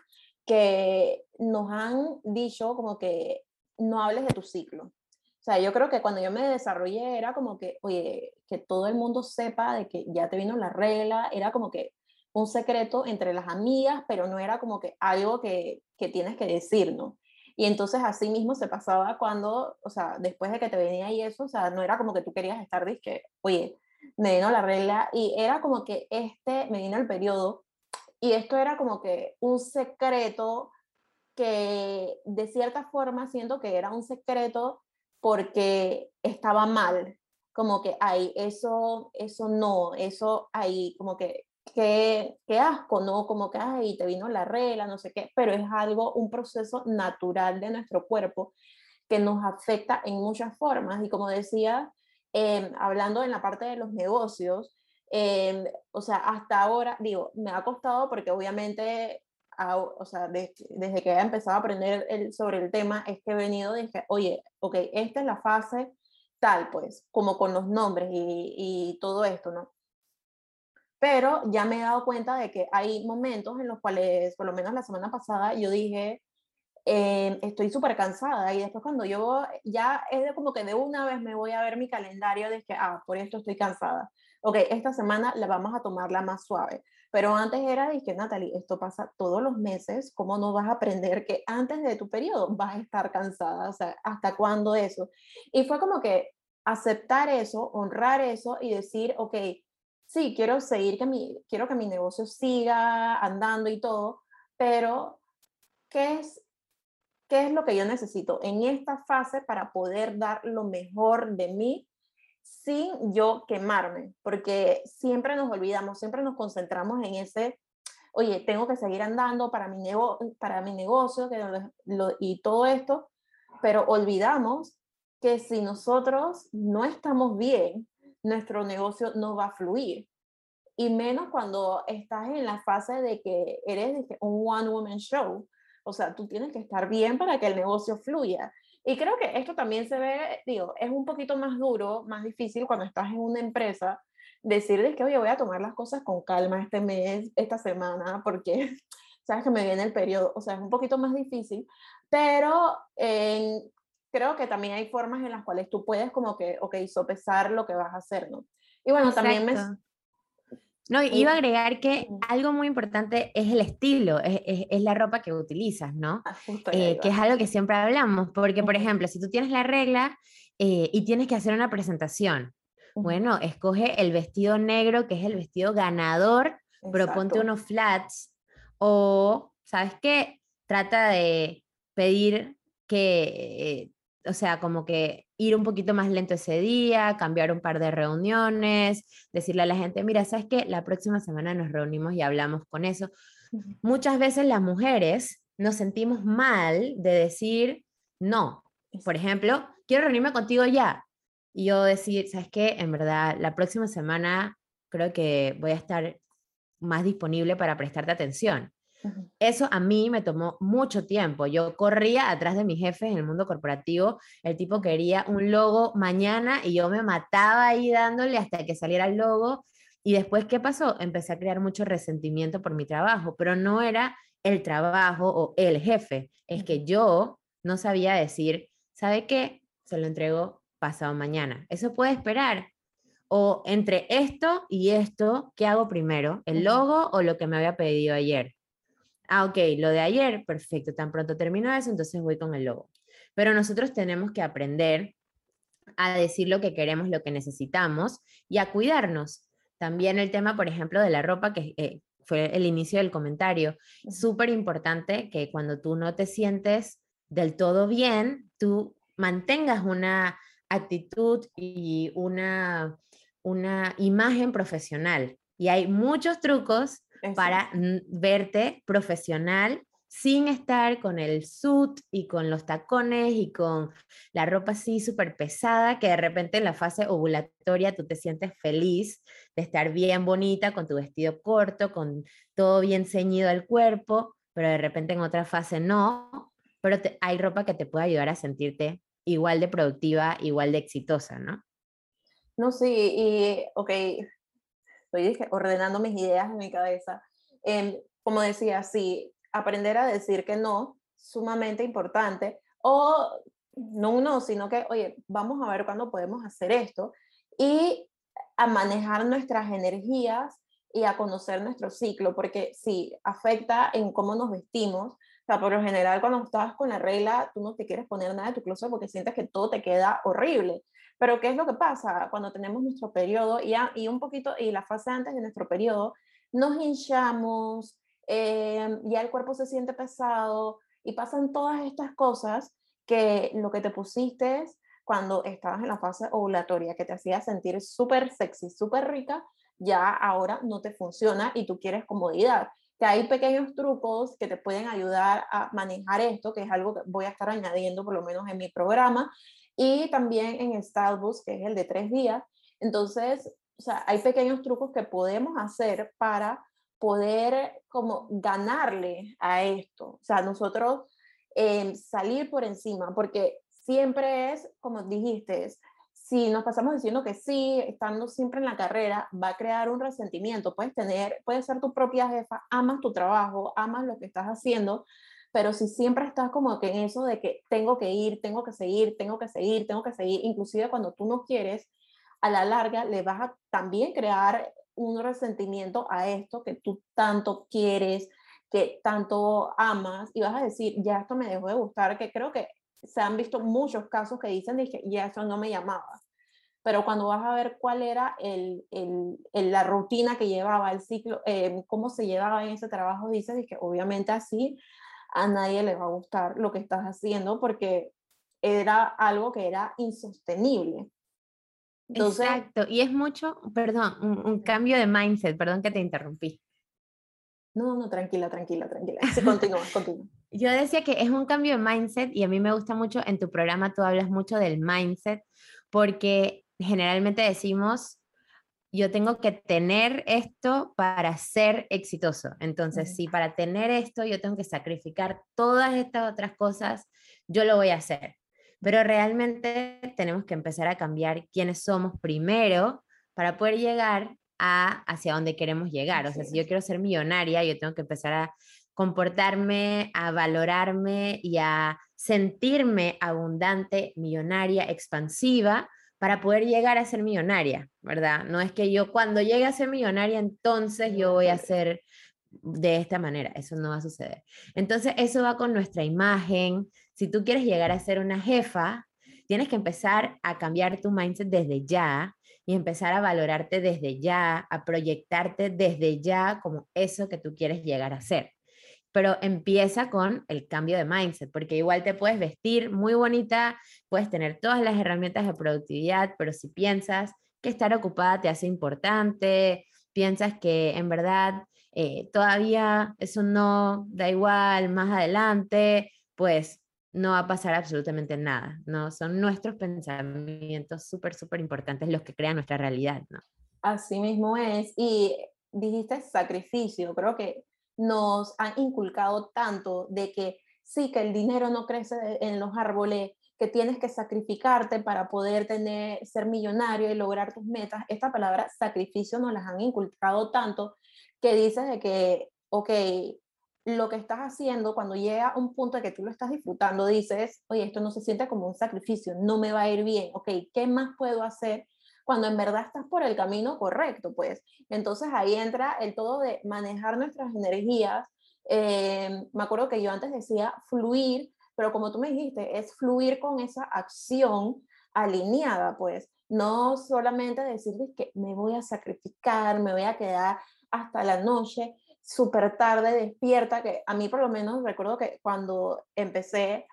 que nos han dicho como que no hables de tu ciclo. O sea, yo creo que cuando yo me desarrollé era como que, oye, que todo el mundo sepa de que ya te vino la regla, era como que un secreto entre las amigas, pero no era como que algo que, que tienes que decir, ¿no? Y entonces así mismo se pasaba cuando, o sea, después de que te venía y eso, o sea, no era como que tú querías estar, que, oye, me vino la regla y era como que este, me vino el periodo y esto era como que un secreto que de cierta forma siento que era un secreto porque estaba mal, como que hay eso, eso no, eso ahí, como que qué, qué asco, ¿no? Como que, ay, te vino la regla, no sé qué, pero es algo, un proceso natural de nuestro cuerpo que nos afecta en muchas formas. Y como decía, em, hablando en la parte de los negocios, em, o sea, hasta ahora, digo, me ha costado porque obviamente, o sea, desde que he empezado a aprender el, sobre el tema, es que he venido y dije, oye, ok, esta es la fase tal, pues, como con los nombres y, y todo esto, ¿no? Pero ya me he dado cuenta de que hay momentos en los cuales, por lo menos la semana pasada, yo dije, em, estoy súper cansada y después cuando yo ya es de como que de una vez me voy a ver mi calendario de que, ah, por esto estoy cansada. Ok, esta semana la vamos a tomarla más suave. Pero antes era que, Natalie, esto pasa todos los meses, ¿cómo no vas a aprender que antes de tu periodo vas a estar cansada? O sea, ¿hasta cuándo eso? Y fue como que aceptar eso, honrar eso y decir, ok, sí, quiero seguir, que mi, quiero que mi negocio siga andando y todo, pero ¿qué es, ¿qué es lo que yo necesito en esta fase para poder dar lo mejor de mí sin yo quemarme? Porque siempre nos olvidamos, siempre nos concentramos en ese, oye, tengo que seguir andando para mi, para mi negocio y todo esto, pero olvidamos que si nosotros no estamos bien, nuestro negocio no va a fluir. Y menos cuando estás en la fase de que eres un one-woman show. O sea, tú tienes que estar bien para que el negocio fluya. Y creo que esto también se ve, digo, es un poquito más duro, más difícil cuando estás en una empresa, decirles que, oye, voy a tomar las cosas con calma este mes, esta semana, porque sabes que me viene el periodo, o sea, es un poquito más difícil, pero en, creo que también hay formas en las cuales tú puedes como que, ok, sopesar lo que vas a hacer, ¿no? Y bueno, también me... No, iba a agregar que algo muy importante es el estilo, es, es, la ropa que utilizas, ¿no? Ah, eh, que es algo que siempre hablamos, porque por ejemplo, si tú tienes la regla eh, y tienes que hacer una presentación, bueno, escoge el vestido negro, que es el vestido ganador, pero ponte unos flats, o, ¿sabes qué? Trata de pedir que o sea, como que ir un poquito más lento ese día, cambiar un par de reuniones, decirle a la gente, mira, ¿sabes qué? La próxima semana nos reunimos y hablamos con eso. Muchas veces las mujeres nos sentimos mal de decir no. Por ejemplo, quiero reunirme contigo ya. Y yo decir, ¿sabes qué? En verdad, la próxima semana creo que voy a estar más disponible para prestarte atención. Eso a mí me tomó mucho tiempo. Yo corría atrás de mi jefe en el mundo corporativo. El tipo quería un logo mañana y yo me mataba ahí dándole hasta que saliera el logo. Y después, ¿qué pasó? Empecé a crear mucho resentimiento por mi trabajo, pero no era el trabajo o el jefe. Es que yo no sabía decir, ¿sabe qué? Se lo entrego pasado mañana. Eso puede esperar. O entre esto y esto, ¿qué hago primero? ¿El logo o lo que me había pedido ayer? Ah, ok, lo de ayer, perfecto, tan pronto termino eso, entonces voy con el logo. Pero nosotros tenemos que aprender a decir lo que queremos, lo que necesitamos y a cuidarnos. También el tema, por ejemplo, de la ropa, que eh, fue el inicio del comentario, súper importante que cuando tú no te sientes del todo bien, tú mantengas una actitud y una, una imagen profesional. Y hay muchos trucos para verte profesional sin estar con el suit y con los tacones y con la ropa así súper pesada, que de repente en la fase ovulatoria tú te sientes feliz de estar bien bonita con tu vestido corto, con todo bien ceñido al cuerpo, pero de repente en otra fase no, pero hay ropa que te puede ayudar a sentirte igual de productiva, igual de exitosa, ¿no? No, sí, y ok, estoy ordenando mis ideas en mi cabeza. Em, como decía, sí, aprender a decir que no, sumamente importante, o no un no, sino que, oye, vamos a ver cuándo podemos hacer esto, y a manejar nuestras energías y a conocer nuestro ciclo, porque sí, afecta en cómo nos vestimos. O sea, por lo general, cuando estás con la regla, tú no te quieres poner nada de tu closet porque sientes que todo te queda horrible. Pero ¿qué es lo que pasa cuando tenemos nuestro periodo y, y un poquito, y la fase antes de nuestro periodo, nos hinchamos, eh, ya el cuerpo se siente pesado y pasan todas estas cosas que lo que te pusiste cuando estabas en la fase ovulatoria, que te hacía sentir súper sexy, súper rica, ya ahora no te funciona y tú quieres comodidad. Que hay pequeños trucos que te pueden ayudar a manejar esto, que es algo que voy a estar añadiendo por lo menos en mi programa, y también en Starbucks, que es el de tres días. Entonces, o sea, hay pequeños trucos que podemos hacer para poder como ganarle a esto. O sea, nosotros eh, salir por encima, porque siempre es, como dijiste, si nos pasamos diciendo que sí, estando siempre en la carrera, va a crear un resentimiento. Puedes tener, puedes ser tu propia jefa, amas tu trabajo, amas lo que estás haciendo, pero si siempre estás como que en eso de que tengo que ir, tengo que seguir, tengo que seguir, tengo que seguir, inclusive cuando tú no quieres, a la larga le vas a también crear un resentimiento a esto que tú tanto quieres, que tanto amas, y vas a decir, ya esto me dejó de gustar, que creo que se han visto muchos casos que dicen, dije, ya eso no me llamaba. Pero cuando vas a ver cuál era el, el, la rutina que llevaba, el ciclo, eh, cómo se llevaba en ese trabajo, dices que obviamente así a nadie le va a gustar lo que estás haciendo porque era algo que era insostenible. Exacto, y es mucho, perdón, un, cambio de mindset, perdón que te interrumpí. No, no, tranquila, tranquila, tranquila. Sí, continúa, continúa. Yo decía que es un cambio de mindset y a mí me gusta mucho, en tu programa tú hablas mucho del mindset, porque generalmente decimos, yo tengo que tener esto para ser exitoso. Entonces, si para tener esto yo tengo que sacrificar todas estas otras cosas, yo lo voy a hacer. Pero realmente tenemos que empezar a cambiar quiénes somos primero para poder llegar a hacia dónde queremos llegar. O sea, si yo quiero ser millonaria, yo tengo que empezar a comportarme, a valorarme y a sentirme abundante, millonaria, expansiva, para poder llegar a ser millonaria, ¿verdad? No es que yo cuando llegue a ser millonaria, entonces yo voy a ser de esta manera, eso no va a suceder. Entonces, eso va con nuestra imagen. Si tú quieres llegar a ser una jefa, tienes que empezar a cambiar tu mindset desde ya y empezar a valorarte desde ya, a proyectarte desde ya como eso que tú quieres llegar a ser pero empieza con el cambio de mindset, porque igual te puedes vestir muy bonita, puedes tener todas las herramientas de productividad, pero si piensas que estar ocupada te hace importante, piensas que en verdad eh, todavía eso no da igual, más adelante, pues no va a pasar absolutamente nada, ¿no? Son nuestros pensamientos súper, súper importantes los que crean nuestra realidad, ¿no? Así mismo es. Y dijiste sacrificio, creo que nos han inculcado tanto de que sí, que el dinero no crece en los árboles, que tienes que sacrificarte para poder tener, ser millonario y lograr tus metas. Esta palabra sacrificio nos las han inculcado tanto que dices de que, ok, lo que estás haciendo, cuando llega un punto de que tú lo estás disfrutando, dices, oye, esto no se siente como un sacrificio, no me va a ir bien, ok, ¿qué más puedo hacer cuando en verdad estás por el camino correcto, pues. Entonces ahí entra el todo de manejar nuestras energías. Eh, me acuerdo que yo antes decía fluir, pero como tú me dijiste, es fluir con esa acción alineada, pues. No solamente decir que me voy a sacrificar, me voy a quedar hasta la noche, súper tarde, despierta, que a mí por lo menos recuerdo que cuando empecé,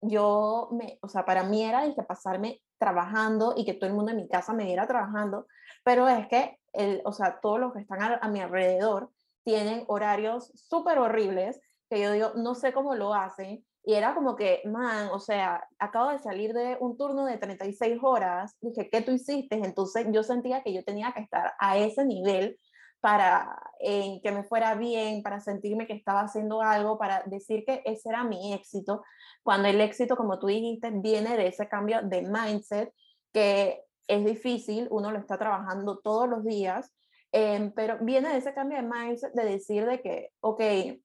yo, me, o sea, para mí era el que pasarme trabajando y que todo el mundo en mi casa me viera trabajando, pero es que, el, o sea, todos los que están a, mi alrededor tienen horarios súper horribles que yo digo, no sé cómo lo hacen. Y era como que, man, o sea, acabo de salir de un turno de 36 horas, dije, ¿qué tú hiciste? Entonces yo sentía que yo tenía que estar a ese nivel para eh, que me fuera bien, para sentirme que estaba haciendo algo, para decir que ese era mi éxito, cuando el éxito, como tú dijiste, viene de ese cambio de mindset que es difícil, uno lo está trabajando todos los días, Em, pero viene de ese cambio de mindset de decir de que, ok, ¿qué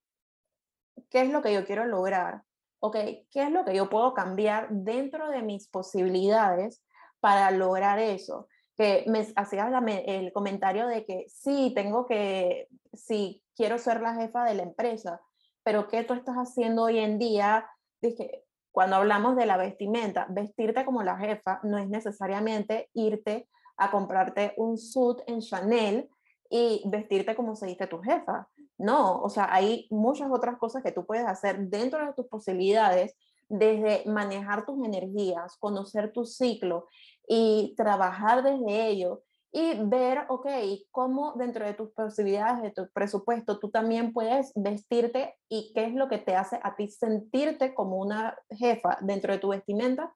es lo que yo quiero lograr? Ok, ¿qué es lo que yo puedo cambiar dentro de mis posibilidades para lograr eso? Que me hacías el comentario de que sí, tengo que, sí, quiero ser la jefa de la empresa, pero ¿qué tú estás haciendo hoy en día? Dije, cuando hablamos de la vestimenta, vestirte como la jefa no es necesariamente irte a comprarte un suit en Chanel y vestirte como se dice tu jefa. No, o sea, hay muchas otras cosas que tú puedes hacer dentro de tus posibilidades, desde manejar tus energías, conocer tu ciclo y trabajar desde ello y ver, ok, cómo dentro de tus posibilidades, de tu presupuesto, tú también puedes vestirte y qué es lo que te hace a ti sentirte como una jefa dentro de tu vestimenta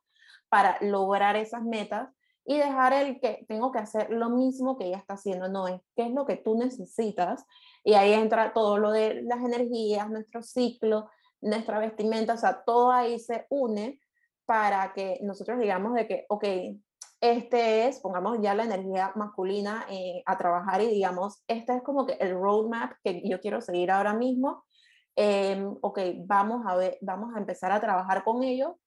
para lograr esas metas y dejar el que tengo que hacer lo mismo que ella está haciendo, no es qué es lo que tú necesitas y ahí entra todo lo de las energías, nuestro ciclo, nuestra vestimenta, o sea, todo ahí se une para que nosotros digamos de que, ok, este es, pongamos ya la energía masculina eh, a trabajar y digamos, este es como que el roadmap que yo quiero seguir ahora mismo. Eh, ok, vamos a, ver, vamos a empezar a trabajar con ello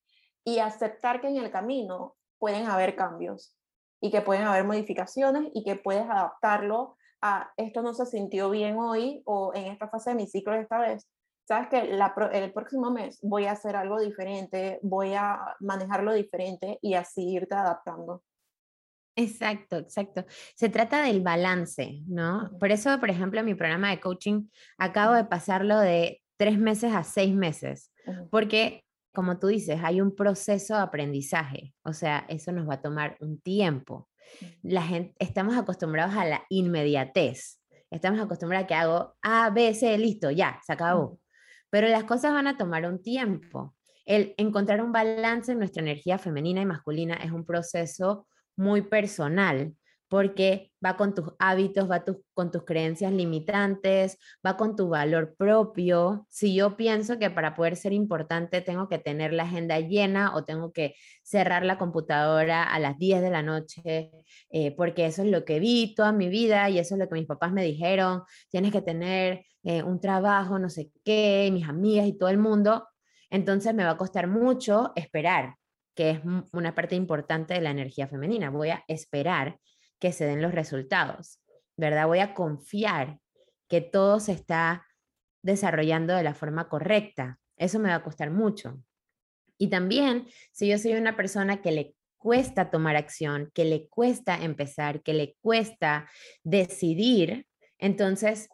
y aceptar que en el camino pueden haber cambios y que pueden haber modificaciones y que puedes adaptarlo a esto no se sintió bien hoy o en esta fase de mi ciclo esta vez. Sabes que la, el próximo mes voy a hacer algo diferente, voy a manejarlo diferente y así irte adaptando. Exacto, exacto. Se trata del balance, ¿no? Por eso, por ejemplo, mi programa de coaching acabo de pasarlo de tres meses a seis meses, porque, como tú dices, hay un proceso de aprendizaje, o sea, eso nos va a tomar un tiempo. La gente, estamos acostumbrados a la inmediatez, estamos acostumbrados a que hago A, B, C, listo, ya, se acabó. Pero las cosas van a tomar un tiempo. El encontrar un balance en nuestra energía femenina y masculina es un proceso muy personal, porque va con tus hábitos, va con tus creencias limitantes, va con tu valor propio. Si yo pienso que para poder ser importante tengo que tener la agenda llena o tengo que cerrar la computadora a las 10 de la noche, eh, porque eso es lo que vi toda mi vida y eso es lo que mis papás me dijeron, tienes que tener eh, un trabajo, no sé qué, mis amigas y todo el mundo, entonces me va a costar mucho esperar que es una parte importante de la energía femenina. Voy a esperar que se den los resultados, ¿verdad? Voy a confiar que todo se está desarrollando de la forma correcta. Eso me va a costar mucho. Y también, si yo soy una persona que le cuesta tomar acción, que le cuesta empezar, que le cuesta decidir, entonces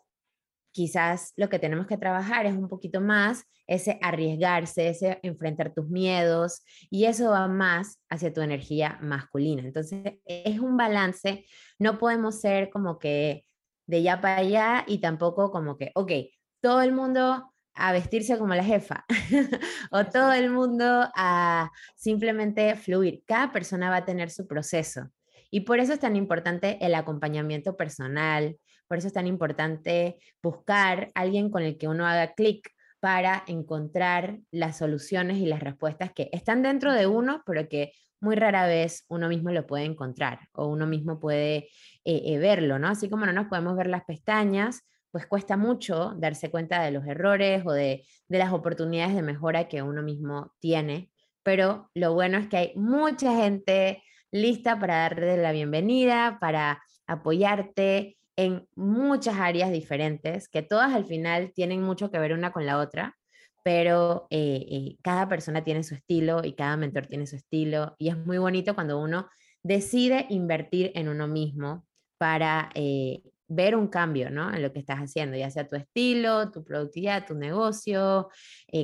quizás lo que tenemos que trabajar es un poquito más ese arriesgarse, ese enfrentar tus miedos y eso va más hacia tu energía masculina. Entonces es un balance, no podemos ser como que de ya para allá y tampoco como que, ok, todo el mundo a vestirse como la jefa o todo el mundo a simplemente fluir. Cada persona va a tener su proceso. Y por eso es tan importante el acompañamiento personal, por eso es tan importante buscar a alguien con el que uno haga clic para encontrar las soluciones y las respuestas que están dentro de uno, pero que muy rara vez uno mismo lo puede encontrar o uno mismo puede eh, eh, verlo, ¿no? Así como no nos podemos ver las pestañas, pues cuesta mucho darse cuenta de los errores o de, de las oportunidades de mejora que uno mismo tiene, pero lo bueno es que hay mucha gente lista para darte la bienvenida, para apoyarte en muchas áreas diferentes, que todas al final tienen mucho que ver una con la otra, pero eh, eh, cada persona tiene su estilo y cada mentor tiene su estilo y es muy bonito cuando uno decide invertir en uno mismo para eh, ver un cambio ¿no? en lo que estás haciendo, ya sea tu estilo, tu productividad, tu negocio,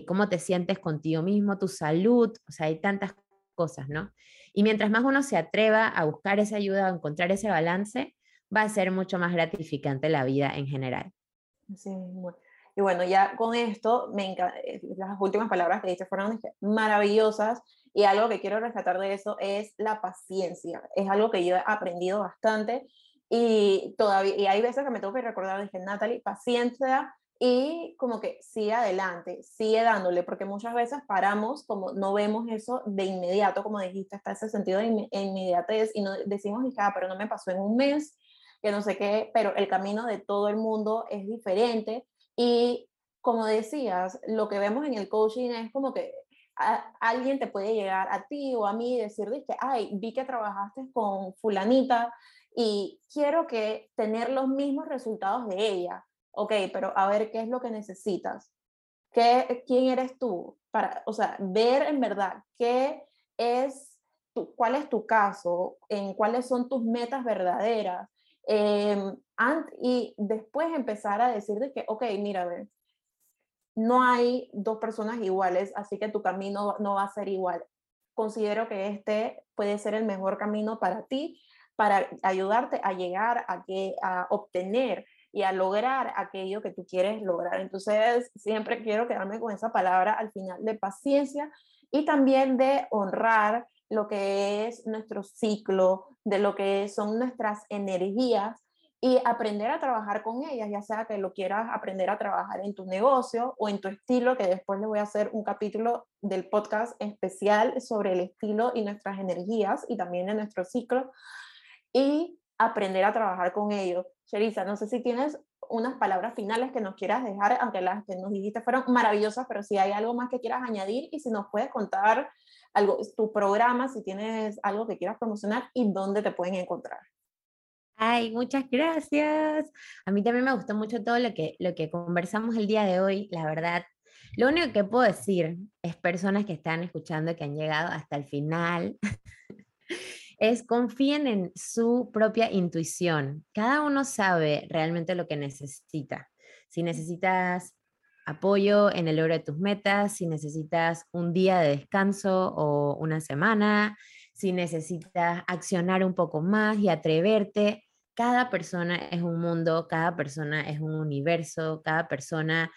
cómo te sientes contigo mismo, tu salud, o sea, hay tantas cosas, ¿no? Y mientras más uno se atreva a buscar esa ayuda, a encontrar ese balance, va a ser mucho más gratificante la vida en general. Sí, Y bueno, ya con esto, me eh, las últimas palabras que dices fueron maravillosas y algo que quiero rescatar de eso es la paciencia. Es algo que yo he aprendido bastante y todavía y hay veces que me tengo que recordar, dije, Natalie, paciencia y como que sigue adelante, sigue dándole, porque muchas veces paramos, como no vemos eso de inmediato, como dijiste, está ese sentido de inmediatez y no decimos, ah, pero no me pasó en un mes, que no sé qué, pero el camino de todo el mundo es diferente y como decías, lo que vemos en el coaching es como que alguien te puede llegar a ti o a mí y decir, que, ay, vi que trabajaste con fulanita y quiero que tener los mismos resultados de ella. Ok, pero a ver qué es lo que necesitas. ¿Qué, ¿Quién eres tú? Para, o sea, ver en verdad qué es, tu, cuál es tu caso, en cuáles son tus metas verdaderas. Em, y después empezar a decir de que, ok, mira, a ver, no hay dos personas iguales, así que tu camino no va a ser igual. Considero que este puede ser el mejor camino para ti, para ayudarte a llegar a, que, a obtener y a lograr aquello que tú quieres lograr. Entonces, siempre quiero quedarme con esa palabra al final de paciencia y también de honrar lo que es nuestro ciclo, de lo que son nuestras energías y aprender a trabajar con ellas, ya sea que lo quieras aprender a trabajar en tu negocio o en tu estilo, que después le voy a hacer un capítulo del podcast especial sobre el estilo y nuestras energías y también en nuestro ciclo, y aprender a trabajar con ellos. Sherisa, no sé si tienes unas palabras finales que nos quieras dejar, aunque las que nos dijiste fueron maravillosas, pero si hay algo más que quieras añadir y si nos puedes contar algo, tu programa, si tienes algo que quieras promocionar y dónde te pueden encontrar. Ay, muchas gracias. A mí también me gustó mucho todo lo que, lo que conversamos el día de hoy, la verdad. Lo único que puedo decir es personas que están escuchando, que han llegado hasta el final, es confíen en su propia intuición. Cada uno sabe realmente lo que necesita. Si necesitas apoyo en el logro de tus metas, si necesitas un día de descanso o una semana, si necesitas accionar un poco más y atreverte, cada persona es un mundo, cada persona es un universo, cada persona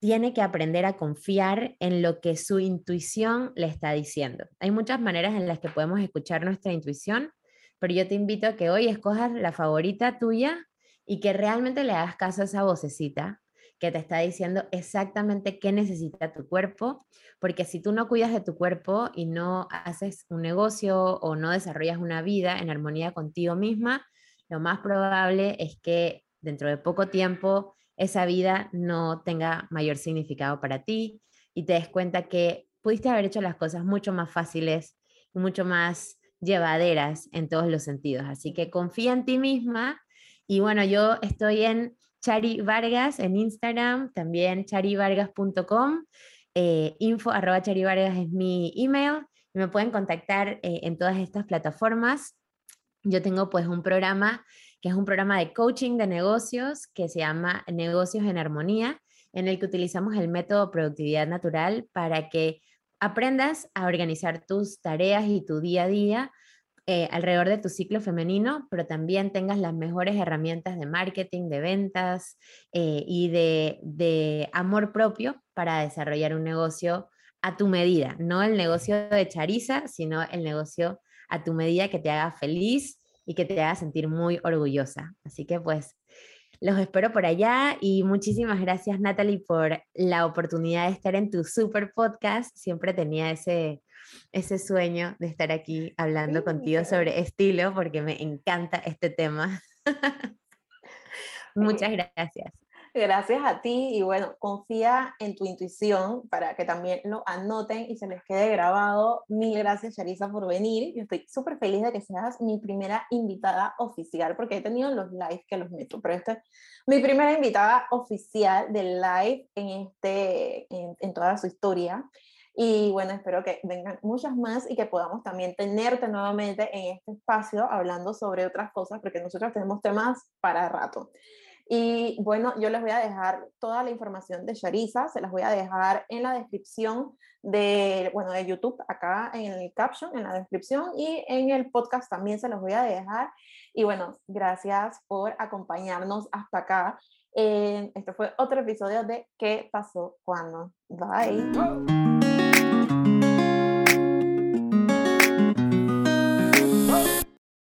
tiene que aprender a confiar en lo que su intuición le está diciendo. Hay muchas maneras en las que podemos escuchar nuestra intuición, pero yo te invito a que hoy escojas la favorita tuya y que realmente le hagas caso a esa vocecita que te está diciendo exactamente qué necesita tu cuerpo, porque si tú no cuidas de tu cuerpo y no haces un negocio o no desarrollas una vida en armonía contigo misma, lo más probable es que dentro de poco tiempo esa vida no tenga mayor significado para ti y te des cuenta que pudiste haber hecho las cosas mucho más fáciles mucho más llevaderas en todos los sentidos. Así que confía en ti misma y bueno, yo estoy en Chari Vargas en Instagram, también charivargas.com, eh, info arroba charivargas es mi email me pueden contactar eh, en todas estas plataformas. Yo tengo pues un programa que es un programa de coaching de negocios que se llama Negocios en Armonía, en el que utilizamos el método productividad natural para que aprendas a organizar tus tareas y tu día a día eh, alrededor de tu ciclo femenino, pero también tengas las mejores herramientas de marketing, de ventas eh, y de, de amor propio para desarrollar un negocio a tu medida, no el negocio de Chariza, sino el negocio a tu medida que te haga feliz y que te haga sentir muy orgullosa. Así que pues los espero por allá y muchísimas gracias Natalie por la oportunidad de estar en tu super podcast. Siempre tenía ese, ese sueño de estar aquí hablando contigo sobre estilo porque me encanta este tema. Muchas gracias. Gracias a ti y bueno, confía en tu intuición para que también lo anoten y se les quede grabado. Mil gracias, Charisa, por venir. Yo estoy súper feliz de que seas mi primera invitada oficial, porque he tenido los live que los meto, pero esta es mi primera invitada oficial del live en, este, en, en toda su historia. Y bueno, espero que vengan muchas más y que podamos también tenerte nuevamente en este espacio hablando sobre otras cosas, porque nosotros tenemos temas para rato. Y bueno, yo les voy a dejar toda la información de Sharisa, se las voy a dejar en la descripción de, bueno, de YouTube, acá en el caption, en la descripción, y en el podcast también se los voy a dejar. Y bueno, gracias por acompañarnos hasta acá. Eh, este fue otro episodio de ¿Qué pasó cuando? Bye.